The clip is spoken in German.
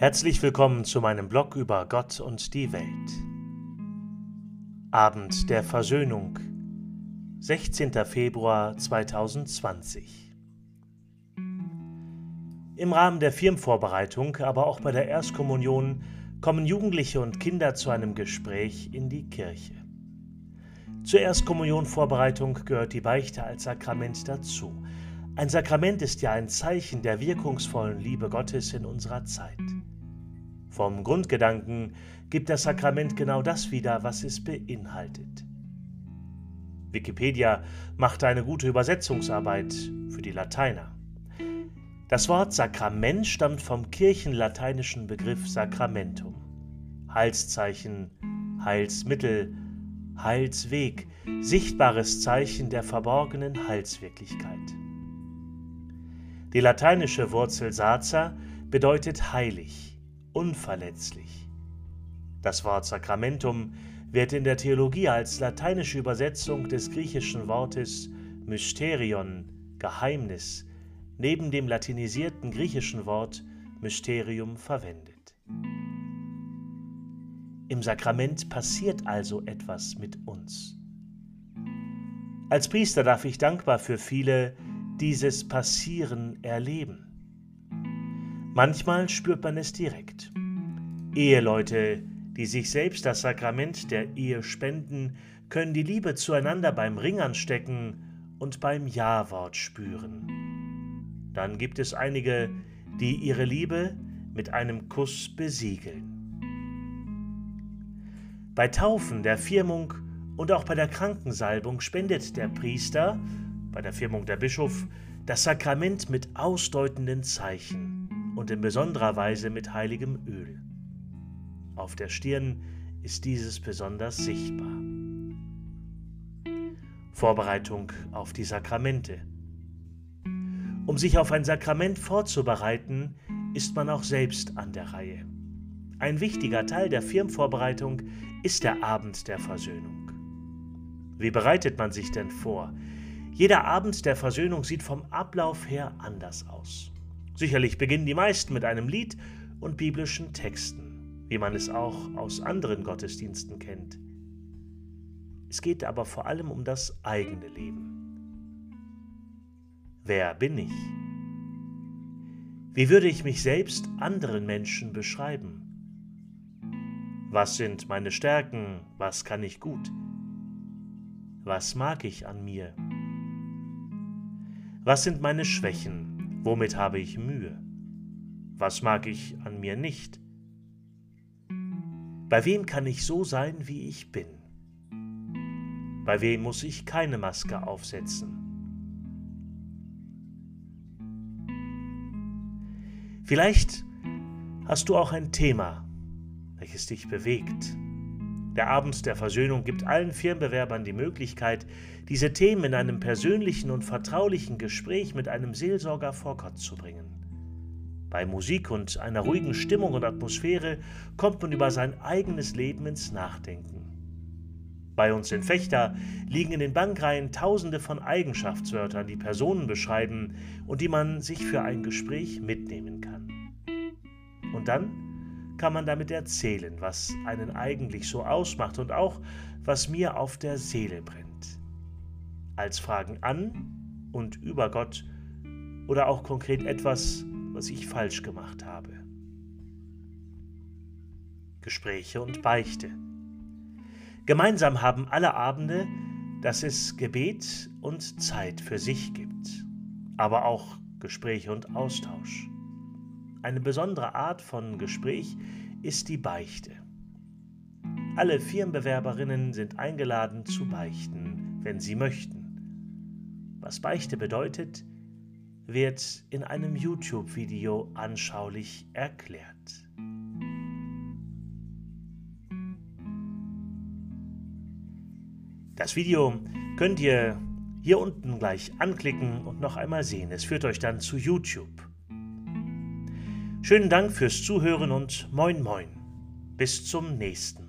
Herzlich willkommen zu meinem Blog über Gott und die Welt. Abend der Versöhnung, 16. Februar 2020. Im Rahmen der Firmenvorbereitung, aber auch bei der Erstkommunion kommen Jugendliche und Kinder zu einem Gespräch in die Kirche. Zur Erstkommunionvorbereitung gehört die Beichte als Sakrament dazu. Ein Sakrament ist ja ein Zeichen der wirkungsvollen Liebe Gottes in unserer Zeit. Vom Grundgedanken gibt das Sakrament genau das wieder, was es beinhaltet. Wikipedia macht eine gute Übersetzungsarbeit für die Lateiner. Das Wort Sakrament stammt vom kirchenlateinischen Begriff Sacramentum. Heilszeichen, Heilsmittel, Heilsweg, sichtbares Zeichen der verborgenen Heilswirklichkeit. Die lateinische Wurzel Sacer bedeutet heilig unverletzlich. Das Wort Sakramentum wird in der Theologie als lateinische Übersetzung des griechischen Wortes Mysterion, Geheimnis, neben dem latinisierten griechischen Wort Mysterium verwendet. Im Sakrament passiert also etwas mit uns. Als Priester darf ich dankbar für viele dieses Passieren erleben. Manchmal spürt man es direkt. Eheleute, die sich selbst das Sakrament der Ehe spenden, können die Liebe zueinander beim Ring anstecken und beim Ja-Wort spüren. Dann gibt es einige, die ihre Liebe mit einem Kuss besiegeln. Bei Taufen, der Firmung und auch bei der Krankensalbung spendet der Priester, bei der Firmung der Bischof, das Sakrament mit ausdeutenden Zeichen und in besonderer Weise mit heiligem Öl. Auf der Stirn ist dieses besonders sichtbar. Vorbereitung auf die Sakramente. Um sich auf ein Sakrament vorzubereiten, ist man auch selbst an der Reihe. Ein wichtiger Teil der Firmenvorbereitung ist der Abend der Versöhnung. Wie bereitet man sich denn vor? Jeder Abend der Versöhnung sieht vom Ablauf her anders aus. Sicherlich beginnen die meisten mit einem Lied und biblischen Texten, wie man es auch aus anderen Gottesdiensten kennt. Es geht aber vor allem um das eigene Leben. Wer bin ich? Wie würde ich mich selbst anderen Menschen beschreiben? Was sind meine Stärken? Was kann ich gut? Was mag ich an mir? Was sind meine Schwächen? Womit habe ich Mühe? Was mag ich an mir nicht? Bei wem kann ich so sein, wie ich bin? Bei wem muss ich keine Maske aufsetzen? Vielleicht hast du auch ein Thema, welches dich bewegt, der Abend der Versöhnung gibt allen Firmenbewerbern die Möglichkeit, diese Themen in einem persönlichen und vertraulichen Gespräch mit einem Seelsorger vor Gott zu bringen. Bei Musik und einer ruhigen Stimmung und Atmosphäre kommt man über sein eigenes Leben ins Nachdenken. Bei uns in Fechter liegen in den Bankreihen tausende von Eigenschaftswörtern, die Personen beschreiben und die man sich für ein Gespräch mitnehmen kann. Und dann kann man damit erzählen, was einen eigentlich so ausmacht und auch, was mir auf der Seele brennt. Als Fragen an und über Gott oder auch konkret etwas, was ich falsch gemacht habe. Gespräche und Beichte. Gemeinsam haben alle Abende, dass es Gebet und Zeit für sich gibt, aber auch Gespräche und Austausch. Eine besondere Art von Gespräch ist die Beichte. Alle Firmenbewerberinnen sind eingeladen zu beichten, wenn sie möchten. Was Beichte bedeutet, wird in einem YouTube-Video anschaulich erklärt. Das Video könnt ihr hier unten gleich anklicken und noch einmal sehen. Es führt euch dann zu YouTube. Schönen Dank fürs Zuhören und moin moin. Bis zum nächsten.